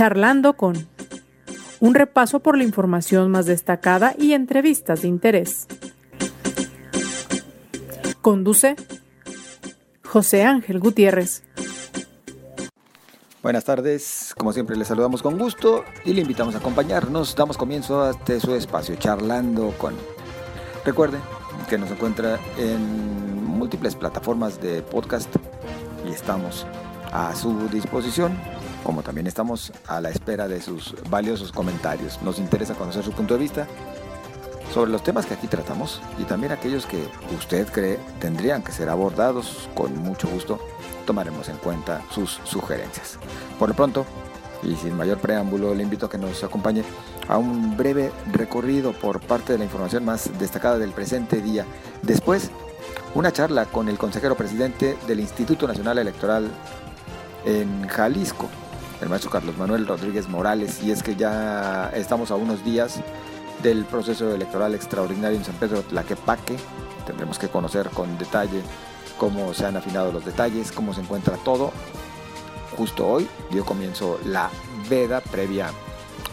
Charlando con un repaso por la información más destacada y entrevistas de interés. Conduce José Ángel Gutiérrez. Buenas tardes, como siempre les saludamos con gusto y le invitamos a acompañarnos. Damos comienzo a este su espacio, charlando con. Recuerde que nos encuentra en múltiples plataformas de podcast y estamos a su disposición, como también estamos a la espera de sus valiosos comentarios. Nos interesa conocer su punto de vista sobre los temas que aquí tratamos y también aquellos que usted cree tendrían que ser abordados con mucho gusto tomaremos en cuenta sus sugerencias. Por lo pronto, y sin mayor preámbulo, le invito a que nos acompañe a un breve recorrido por parte de la información más destacada del presente día. Después, una charla con el consejero presidente del Instituto Nacional Electoral en Jalisco, el maestro Carlos Manuel Rodríguez Morales, y es que ya estamos a unos días del proceso electoral extraordinario en San Pedro Tlaquepaque. Tendremos que conocer con detalle cómo se han afinado los detalles, cómo se encuentra todo. Justo hoy dio comienzo la veda previa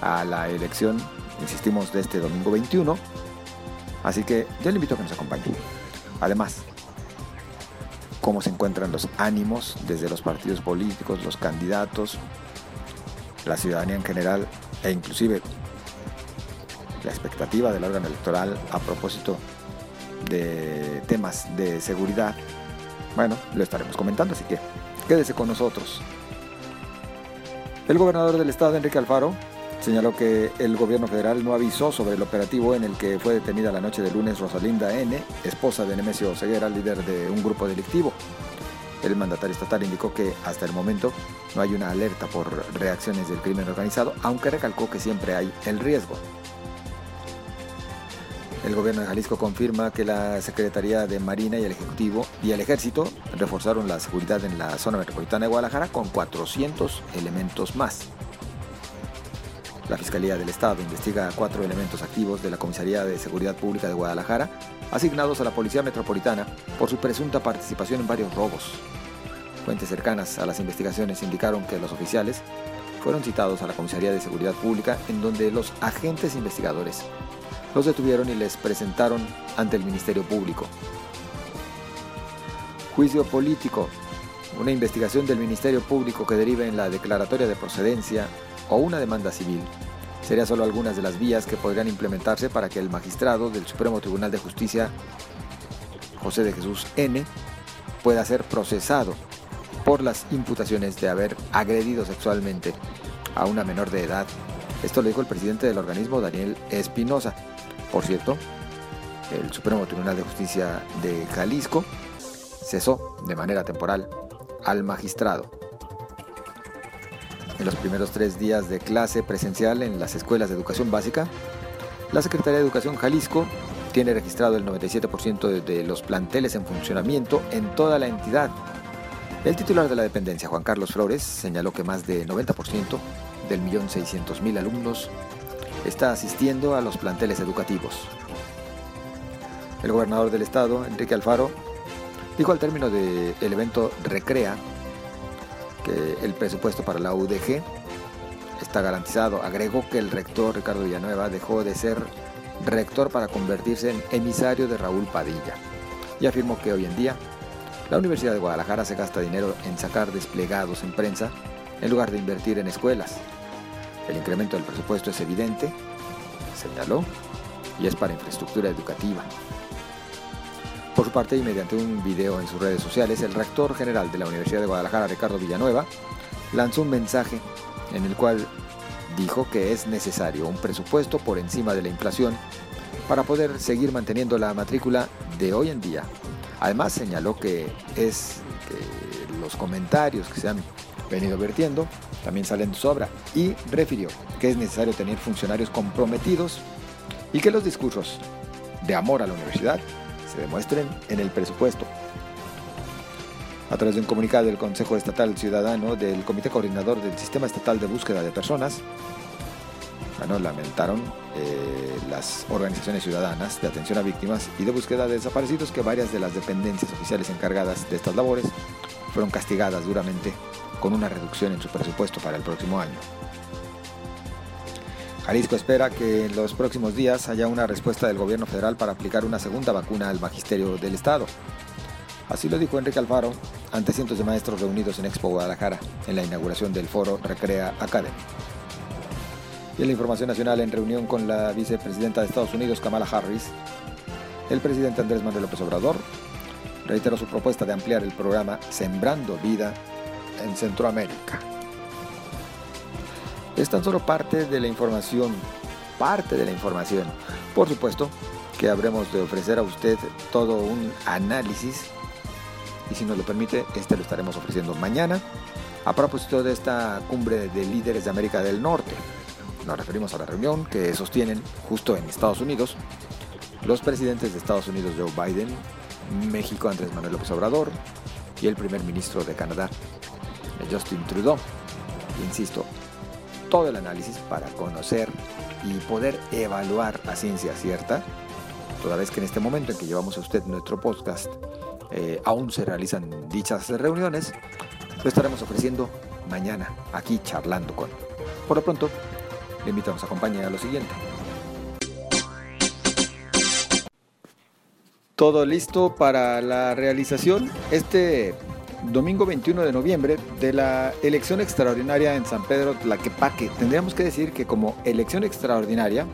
a la elección, insistimos, de este domingo 21. Así que yo le invito a que nos acompañe. Además, cómo se encuentran los ánimos desde los partidos políticos, los candidatos, la ciudadanía en general e inclusive la expectativa del órgano electoral a propósito de temas de seguridad bueno, lo estaremos comentando, así que quédese con nosotros. El gobernador del estado, Enrique Alfaro, señaló que el gobierno federal no avisó sobre el operativo en el que fue detenida la noche de lunes Rosalinda N., esposa de Nemesio Ceguera, líder de un grupo delictivo. El mandatario estatal indicó que hasta el momento no hay una alerta por reacciones del crimen organizado, aunque recalcó que siempre hay el riesgo. El gobierno de Jalisco confirma que la Secretaría de Marina y el Ejecutivo y el Ejército reforzaron la seguridad en la zona metropolitana de Guadalajara con 400 elementos más. La Fiscalía del Estado investiga cuatro elementos activos de la Comisaría de Seguridad Pública de Guadalajara, asignados a la Policía Metropolitana por su presunta participación en varios robos. Fuentes cercanas a las investigaciones indicaron que los oficiales fueron citados a la Comisaría de Seguridad Pública en donde los agentes investigadores los detuvieron y les presentaron ante el Ministerio Público. Juicio político. Una investigación del Ministerio Público que derive en la declaratoria de procedencia o una demanda civil. Sería solo algunas de las vías que podrían implementarse para que el magistrado del Supremo Tribunal de Justicia, José de Jesús N., pueda ser procesado por las imputaciones de haber agredido sexualmente a una menor de edad. Esto lo dijo el presidente del organismo, Daniel Espinosa. Por cierto, el Supremo Tribunal de Justicia de Jalisco cesó de manera temporal al magistrado. En los primeros tres días de clase presencial en las escuelas de educación básica, la Secretaría de Educación Jalisco tiene registrado el 97% de los planteles en funcionamiento en toda la entidad. El titular de la dependencia, Juan Carlos Flores, señaló que más de 90% del millón seiscientos mil alumnos está asistiendo a los planteles educativos. El gobernador del estado, Enrique Alfaro, dijo al término del evento Recrea que el presupuesto para la UDG está garantizado. Agregó que el rector Ricardo Villanueva dejó de ser rector para convertirse en emisario de Raúl Padilla y afirmó que hoy en día la Universidad de Guadalajara se gasta dinero en sacar desplegados en prensa en lugar de invertir en escuelas. El incremento del presupuesto es evidente, señaló, y es para infraestructura educativa. Por su parte, y mediante un video en sus redes sociales, el rector general de la Universidad de Guadalajara, Ricardo Villanueva, lanzó un mensaje en el cual dijo que es necesario un presupuesto por encima de la inflación para poder seguir manteniendo la matrícula de hoy en día. Además señaló que es los comentarios que se han venido vertiendo también salen de sobra y refirió que es necesario tener funcionarios comprometidos y que los discursos de amor a la universidad se demuestren en el presupuesto. A través de un comunicado del Consejo Estatal Ciudadano del Comité Coordinador del Sistema Estatal de Búsqueda de Personas, bueno, lamentaron eh, las organizaciones ciudadanas de atención a víctimas y de búsqueda de desaparecidos que varias de las dependencias oficiales encargadas de estas labores fueron castigadas duramente con una reducción en su presupuesto para el próximo año. Jalisco espera que en los próximos días haya una respuesta del gobierno federal para aplicar una segunda vacuna al magisterio del estado. Así lo dijo Enrique Alfaro ante cientos de maestros reunidos en Expo Guadalajara en la inauguración del foro Recrea Academy. Y en la información nacional, en reunión con la vicepresidenta de Estados Unidos, Kamala Harris, el presidente Andrés Manuel López Obrador reiteró su propuesta de ampliar el programa Sembrando Vida en Centroamérica. Es tan solo parte de la información, parte de la información. Por supuesto que habremos de ofrecer a usted todo un análisis y si nos lo permite, este lo estaremos ofreciendo mañana a propósito de esta cumbre de líderes de América del Norte. Nos referimos a la reunión que sostienen justo en Estados Unidos los presidentes de Estados Unidos Joe Biden, México Andrés Manuel López Obrador y el primer ministro de Canadá Justin Trudeau. Insisto, todo el análisis para conocer y poder evaluar a ciencia cierta, toda vez que en este momento en que llevamos a usted nuestro podcast eh, aún se realizan dichas reuniones, lo estaremos ofreciendo mañana aquí charlando con. Por lo pronto, le invitamos a acompañar a lo siguiente. Todo listo para la realización este domingo 21 de noviembre de la elección extraordinaria en San Pedro Tlaquepaque. Tendríamos que decir que como elección extraordinaria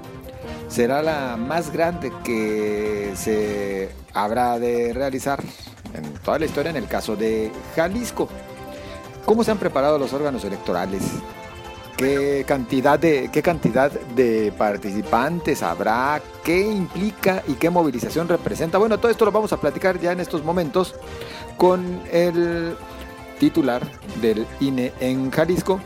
será la más grande que se habrá de realizar en toda la historia en el caso de Jalisco. ¿Cómo se han preparado los órganos electorales? ¿Qué cantidad de, qué cantidad de participantes habrá? ¿Qué implica y qué movilización representa? Bueno, todo esto lo vamos a platicar ya en estos momentos con el titular del INE en Jalisco.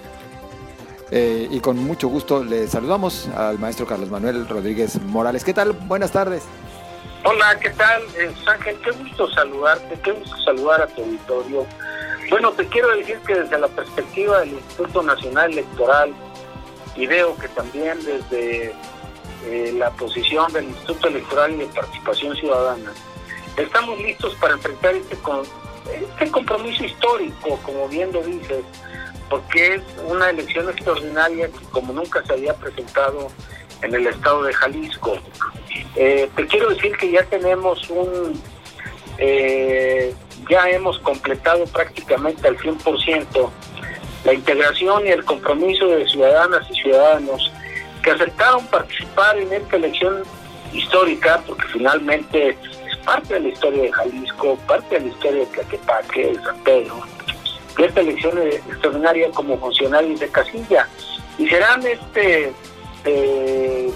Eh, y con mucho gusto le saludamos al maestro Carlos Manuel Rodríguez Morales. ¿Qué tal? Buenas tardes. Hola, ¿qué tal? Eh, Ángel, qué gusto saludarte, qué gusto saludar a tu auditorio. Bueno, te quiero decir que desde la perspectiva del Instituto Nacional Electoral y veo que también desde eh, la posición del Instituto Electoral y de Participación Ciudadana, estamos listos para enfrentar este, este compromiso histórico, como bien lo dices, porque es una elección extraordinaria que como nunca se había presentado en el estado de Jalisco. Eh, te quiero decir que ya tenemos un, eh, ya hemos completado prácticamente al 100% la integración y el compromiso de ciudadanas y ciudadanos que aceptaron participar en esta elección histórica, porque finalmente es parte de la historia de Jalisco, parte de la historia de Tlaquepaque, de San Pedro, de esta elección extraordinaria como funcionarios de casilla. Y serán este eh,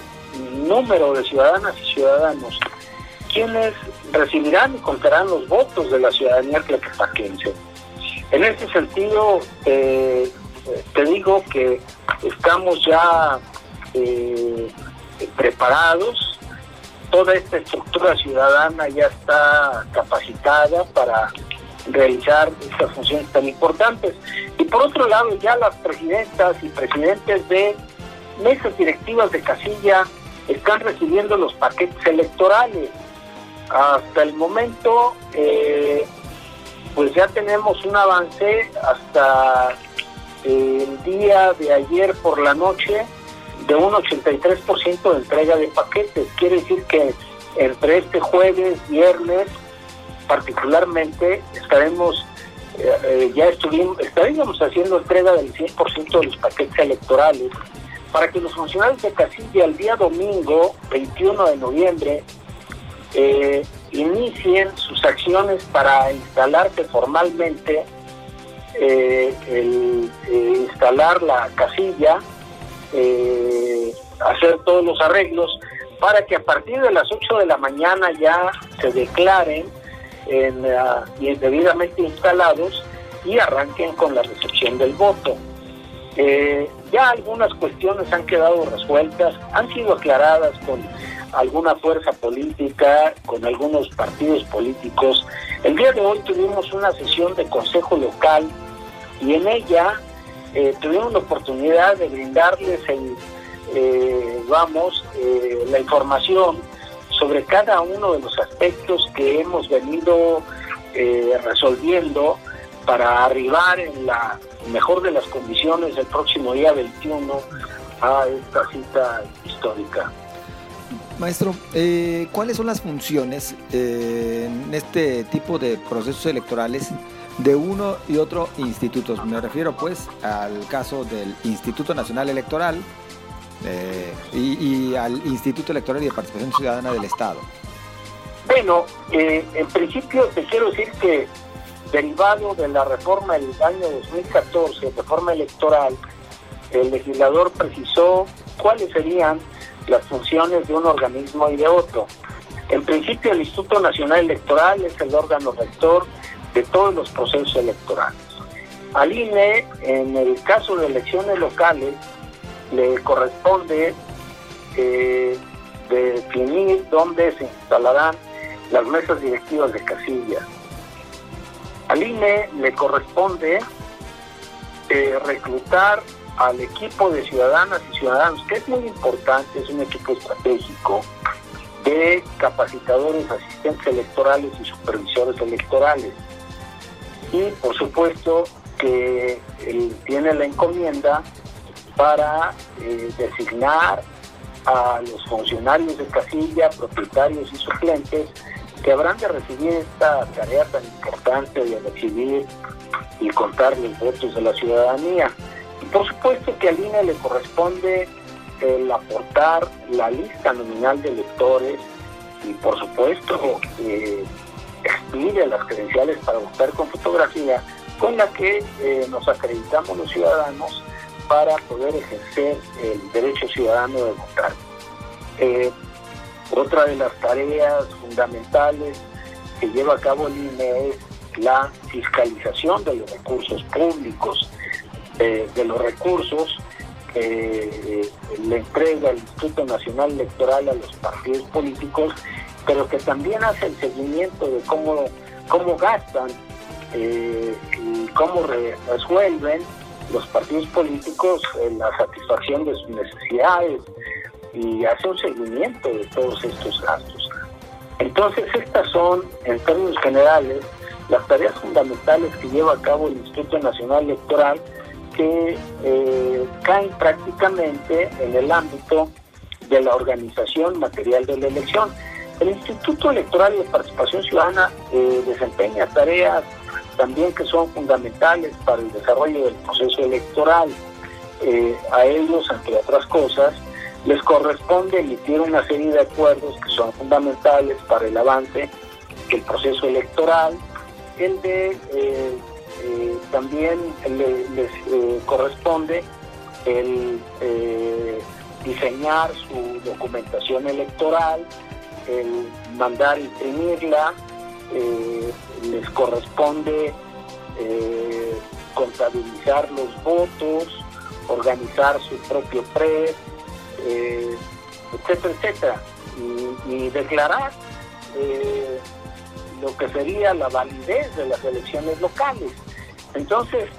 número de ciudadanas y ciudadanos quienes recibirán y contarán los votos de la ciudadanía tlaquepaquense. En este sentido, eh, te digo que estamos ya eh, preparados, toda esta estructura ciudadana ya está capacitada para realizar estas funciones tan importantes. Y por otro lado, ya las presidentas y presidentes de mesas directivas de casilla están recibiendo los paquetes electorales. Hasta el momento, eh, pues ya tenemos un avance hasta el día de ayer por la noche de un 83% de entrega de paquetes. Quiere decir que entre este jueves, viernes, particularmente, estaremos, eh, eh, ya estuvimos, estaríamos haciendo entrega del 100% de los paquetes electorales para que los funcionarios de casilla el día domingo, 21 de noviembre, eh, inicien sus acciones para instalarse formalmente, eh, el, eh, instalar la casilla, hacer todos los arreglos, para que a partir de las 8 de la mañana ya se declaren en, debidamente instalados y arranquen con la recepción del voto. Ya algunas cuestiones han quedado resueltas, han sido aclaradas con alguna fuerza política, con algunos partidos políticos. El día de hoy tuvimos una sesión de consejo local y en ella eh, tuvimos la oportunidad de brindarles el, eh, vamos, eh, la información sobre cada uno de los aspectos que hemos venido resolviendo para arribar en la mejor de las condiciones el próximo día 21 a esta cita histórica. Maestro, eh, ¿cuáles son las funciones eh, en este tipo de procesos electorales de uno y otro instituto? Me refiero pues al caso del Instituto Nacional Electoral eh, y, al Instituto Electoral y de Participación Ciudadana del Estado. Bueno, en principio te quiero decir que derivado de la reforma del año 2014, reforma electoral, el legislador precisó cuáles serían las funciones de un organismo y de otro. En principio, el Instituto Nacional Electoral es el órgano rector de todos los procesos electorales. Al INE, en el caso de elecciones locales, le corresponde eh, definir dónde se instalarán las mesas directivas de casilla. Al INE le corresponde eh, reclutar al equipo de ciudadanas y ciudadanos, que es muy importante, es un equipo estratégico de capacitadores, asistentes electorales y supervisores electorales. Y por supuesto que tiene la encomienda para eh, designar a los funcionarios de casilla, propietarios y suplentes que habrán de recibir esta tarea tan importante de recibir y contar los votos de la ciudadanía. Por supuesto que al INE le corresponde el aportar la lista nominal de electores y por supuesto eh, expide las credenciales para votar con fotografía con la que eh, nos acreditamos los ciudadanos para poder ejercer el derecho ciudadano de votar. Eh, otra de las tareas fundamentales que lleva a cabo el INE es la fiscalización de los recursos públicos de, los recursos que eh, le entrega el Instituto Nacional Electoral a los partidos políticos, pero que también hace el seguimiento de cómo, cómo gastan eh, y cómo resuelven los partidos políticos la satisfacción de sus necesidades y hace un seguimiento de todos estos gastos. Entonces estas son, en términos generales, las tareas fundamentales que lleva a cabo el Instituto Nacional Electoral que eh, caen prácticamente en el ámbito de la organización material de la elección. El Instituto Electoral de Participación Ciudadana eh, desempeña tareas también que son fundamentales para el desarrollo del proceso electoral. Eh, a ellos, entre otras cosas, les corresponde emitir una serie de acuerdos que son fundamentales para el avance del proceso electoral, el de también les eh, corresponde el eh, diseñar su documentación electoral, el mandar imprimirla, les corresponde contabilizar los votos, organizar su propio PRE, etcétera, etcétera, y declarar lo que sería la validez de las elecciones locales. Entonces,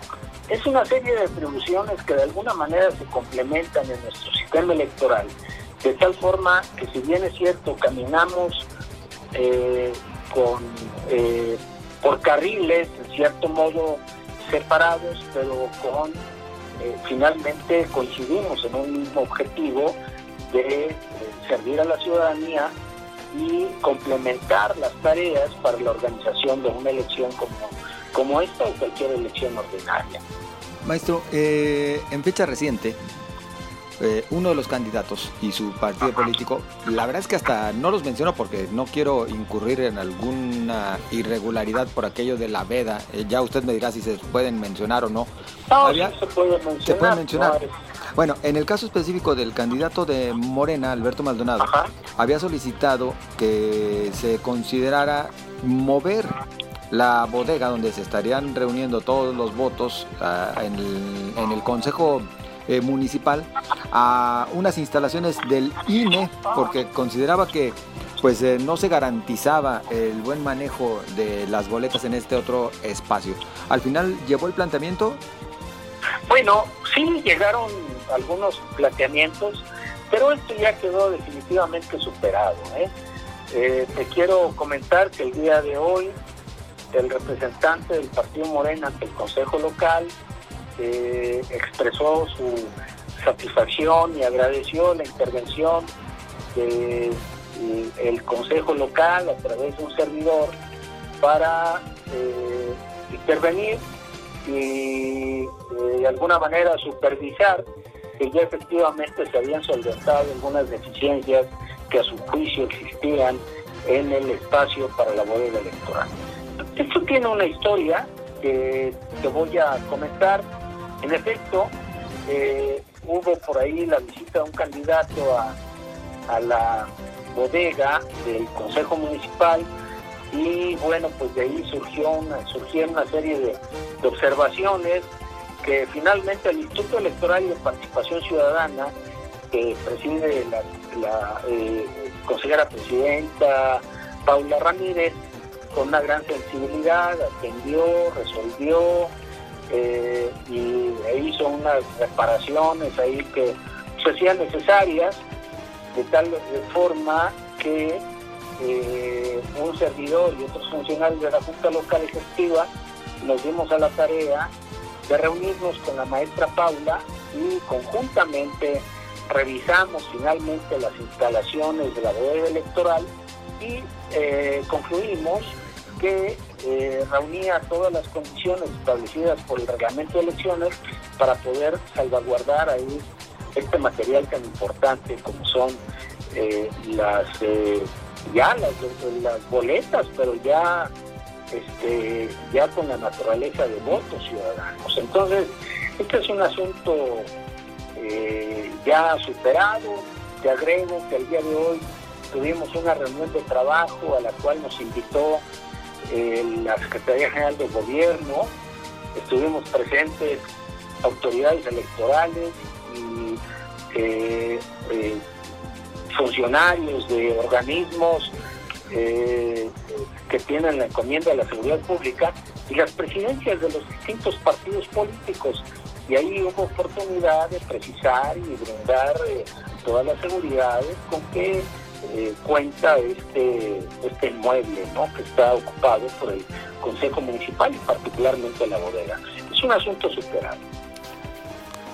es una serie de atribuciones que de alguna manera se complementan en nuestro sistema electoral, de tal forma que si bien es cierto, caminamos eh, con, eh, por carriles, en cierto modo, separados, pero con eh, finalmente coincidimos en un mismo objetivo de servir a la ciudadanía y complementar las tareas para la organización de una elección como como esta o cualquier elección ordinaria. Maestro, eh, en fecha reciente, eh, uno de los candidatos y su partido político, la verdad es que hasta no los menciono porque no quiero incurrir en alguna irregularidad por aquello de la veda. Eh, ya usted me dirá si se pueden mencionar o no. No, se puede mencionar. Se puede mencionar. Bueno, en el caso específico del candidato de Morena, Alberto Maldonado, había solicitado que se considerara mover la bodega donde se estarían reuniendo todos los votos ah, en, el, Consejo eh, Municipal a unas instalaciones del INE porque consideraba que pues eh, no se garantizaba el buen manejo de las boletas en este otro espacio. Al final llevó el planteamiento. Bueno, sí llegaron algunos planteamientos, pero esto ya quedó definitivamente superado. ¿eh? te quiero comentar que el día de hoy el representante del Partido Morena ante el Consejo Local eh, expresó su satisfacción y agradeció la intervención del el Consejo Local a través de un servidor para eh, intervenir y de alguna manera supervisar que ya efectivamente se habían solventado algunas deficiencias que a su juicio existían en el espacio para la bodega electoral. Esto tiene una historia que te voy a comentar. En efecto, eh, hubo por ahí la visita de un candidato a, a la bodega del Consejo Municipal y bueno, pues de ahí surgió una, surgieron una serie de, observaciones que finalmente el Instituto Electoral de Participación Ciudadana, que preside la, eh, consejera presidenta Paula Ramírez, con una gran sensibilidad, atendió, resolvió eh, y hizo unas reparaciones ahí que se hacían necesarias de tal forma que eh, un servidor y otros funcionarios de la Junta Local Ejecutiva nos dimos a la tarea de reunirnos con la maestra Paula y conjuntamente revisamos finalmente las instalaciones de la bodega electoral y eh, concluimos que eh, reunía todas las condiciones establecidas por el reglamento de elecciones para poder salvaguardar ahí este material tan importante como son eh, las ya las, boletas, pero ya este ya con la naturaleza de votos ciudadanos. Entonces, este es un asunto ya superado. Te agrego que el día de hoy tuvimos una reunión de trabajo a la cual nos invitó la Secretaría General de Gobierno, estuvimos presentes autoridades electorales, y eh, eh, funcionarios de organismos eh, que tienen la encomienda de la seguridad pública y las presidencias de los distintos partidos políticos. Y ahí hubo oportunidad de precisar y brindar todas las seguridades con que cuenta este, este inmueble ¿no? que está ocupado por el Consejo Municipal y particularmente la bodega. Es un asunto superado.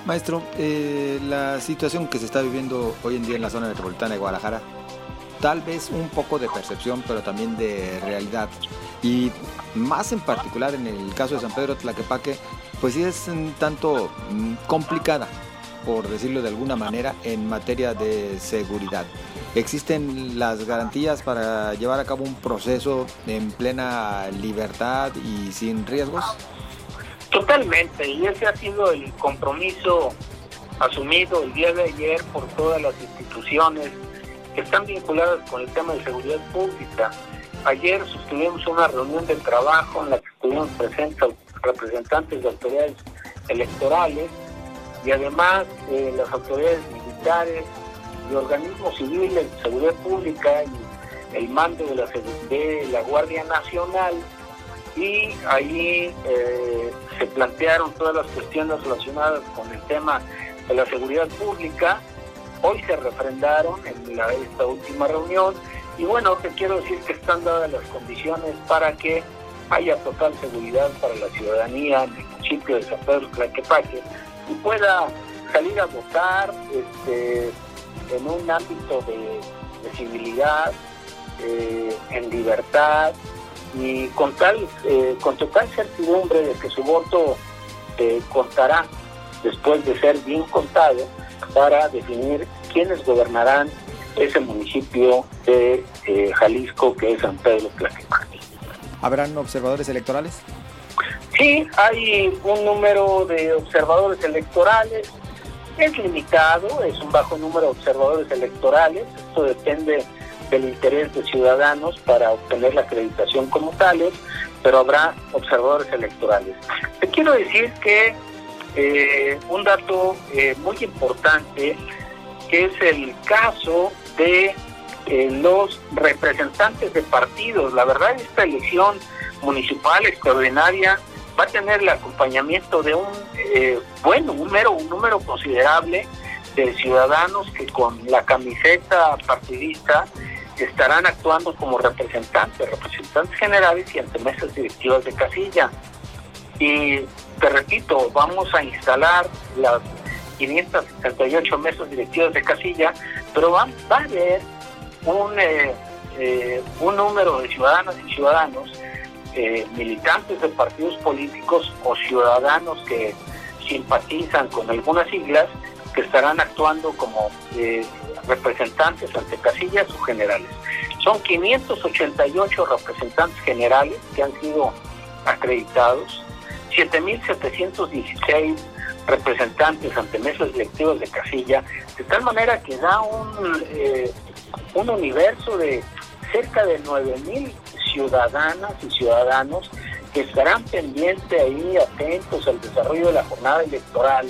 Maestro, eh, la situación que se está viviendo hoy en día en la zona metropolitana de Guadalajara, tal vez un poco de percepción, pero también de realidad. Y más en particular en el caso de San Pedro Tlaquepaque, pues sí es un tanto mm, complicada, por decirlo de alguna manera, en materia de seguridad. ¿Existen las garantías para llevar a cabo un proceso en plena libertad y sin riesgos? Totalmente, y ese ha sido el compromiso asumido el día de ayer por todas las instituciones que están vinculadas con el tema de seguridad pública. Ayer sostuvimos una reunión de trabajo en la que estuvimos presentes representantes de autoridades electorales y además eh, las autoridades militares y organismos civiles seguridad pública y el mando de la, de la Guardia Nacional y ahí eh, se plantearon todas las cuestiones relacionadas con el tema de la seguridad pública. Hoy se refrendaron en esta última reunión y bueno, te quiero decir que están dadas las condiciones para que haya total seguridad para la ciudadanía en el municipio de San Pedro Tlaquepaque y pueda salir a votar este, en un ámbito de, civilidad, eh, en libertad, y con tal eh, con total certidumbre de que su voto contará después de ser bien contado para definir quiénes gobernarán ese municipio de eh, Jalisco que es San Pedro Tlaquepaque. ¿Habrán observadores electorales? Sí, hay un número de observadores electorales. Es limitado, es un bajo número de observadores electorales. Esto depende del interés de ciudadanos para obtener la acreditación como tales, pero habrá observadores electorales. Te quiero decir que eh, un dato eh, muy importante que es el caso de eh, los representantes de partidos. La verdad, esta elección municipal extraordinaria va a tener el acompañamiento de un, bueno, un, mero, un número considerable de ciudadanos que con la camiseta partidista estarán actuando como representantes, representantes generales y ante mesas directivas de casilla. Y te repito, vamos a instalar las 578 mesas directivas de casilla, pero va, va a haber un, eh, eh, un número de ciudadanas y ciudadanos, eh, militantes de partidos políticos o ciudadanos que simpatizan con algunas siglas, que estarán actuando como representantes ante casillas o generales. Son 588 representantes generales que han sido acreditados, 7.716 representantes ante mesas directivas de casilla, de tal manera que da un, eh, un universo de cerca de 9.000 ciudadanas y ciudadanos que estarán pendientes ahí, atentos al desarrollo de la jornada electoral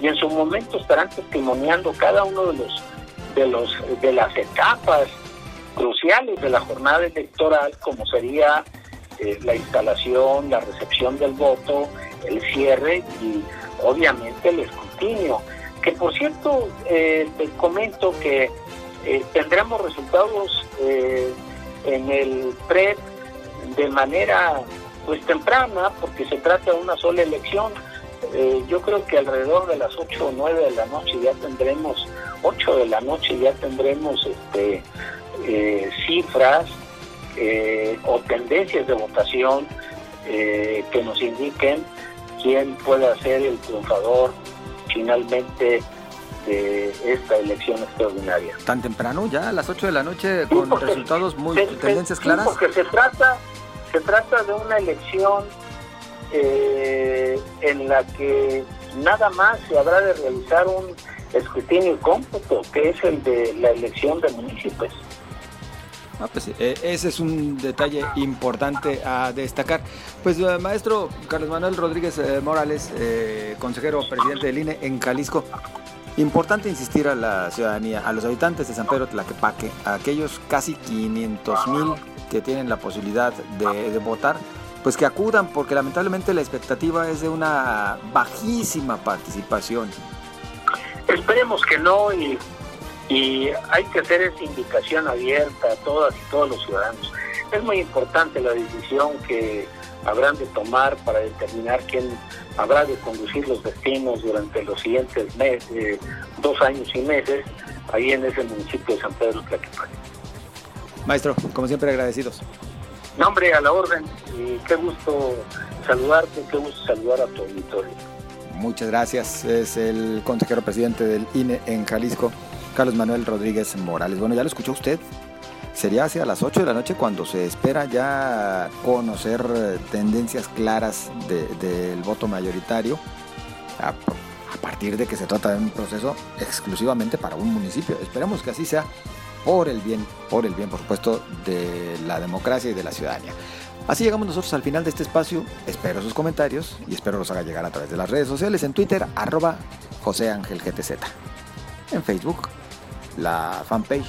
y en su momento estarán testimoniando cada uno de los de los de las etapas cruciales de la jornada electoral, como sería eh, la instalación, la recepción del voto, el cierre y obviamente el escrutinio. Que por cierto, eh, te comento que eh, tendremos resultados en el PREP de manera pues temprana, porque se trata de una sola elección. yo creo que alrededor de las 8 o 9 de la noche ya tendremos, 8 de la noche ya tendremos este eh, cifras eh, o tendencias de votación eh, que nos indiquen quién puede ser el triunfador finalmente de esta elección extraordinaria. ¿Tan temprano ya, a las 8 de la noche, con resultados muy, tendencias claras? porque se trata, se trata de una elección en la que nada más se habrá de realizar un escrutinio y cómputo, que es el de la elección de municipios. Ah, pues, eh, ese es un detalle importante a destacar. Pues eh, maestro Carlos Manuel Rodríguez eh, Morales, consejero presidente del INE en Jalisco, importante insistir a la ciudadanía, a los habitantes de San Pedro Tlaquepaque, a aquellos casi 500 mil que tienen la posibilidad de, de votar, pues que acudan, porque lamentablemente la expectativa es de una bajísima participación. Esperemos que no y y hay que hacer esa indicación abierta a todas y todos los ciudadanos. Es muy importante la decisión que habrán de tomar para determinar quién habrá de conducir los destinos durante los siguientes meses, eh, dos años y meses, ahí en ese municipio de San Pedro Tlaquepaque. Maestro, como siempre agradecidos. Nombre a la orden y qué gusto saludarte, qué gusto saludar a tu auditorio. Muchas gracias. Es el consejero presidente del INE en Jalisco. Carlos Manuel Rodríguez Morales. Bueno, ya lo escuchó usted. Sería hacia las 8 de la noche cuando se espera ya conocer eh, tendencias claras del voto mayoritario, a, partir de que se trata de un proceso exclusivamente para un municipio. Esperemos que así sea por el bien, por el bien, por supuesto, de la democracia y de la ciudadanía. Así llegamos nosotros al final de este espacio. Espero sus comentarios y espero los haga llegar a través de las redes sociales en Twitter, arroba José Ángel GTZ. En Facebook, la fanpage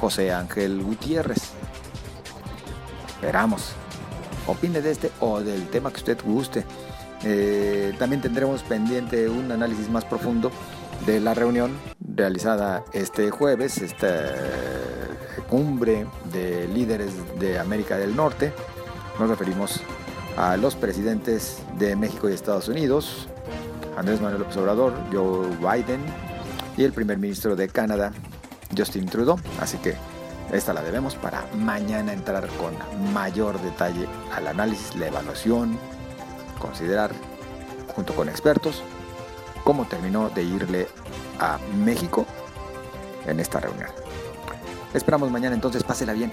José Ángel Gutiérrez. Esperamos. Opine de este o del tema que usted guste. Eh, también tendremos pendiente un análisis más profundo de la reunión realizada este jueves, esta cumbre de líderes de América del Norte. Nos referimos a los presidentes de México y Estados Unidos, Andrés Manuel López Obrador, Joe Biden y el primer ministro de Canadá, Justin Trudeau. Así que esta la debemos para mañana entrar con mayor detalle al análisis, la evaluación, considerar junto con expertos cómo terminó de irle a México en esta reunión. Esperamos mañana entonces, pásela bien.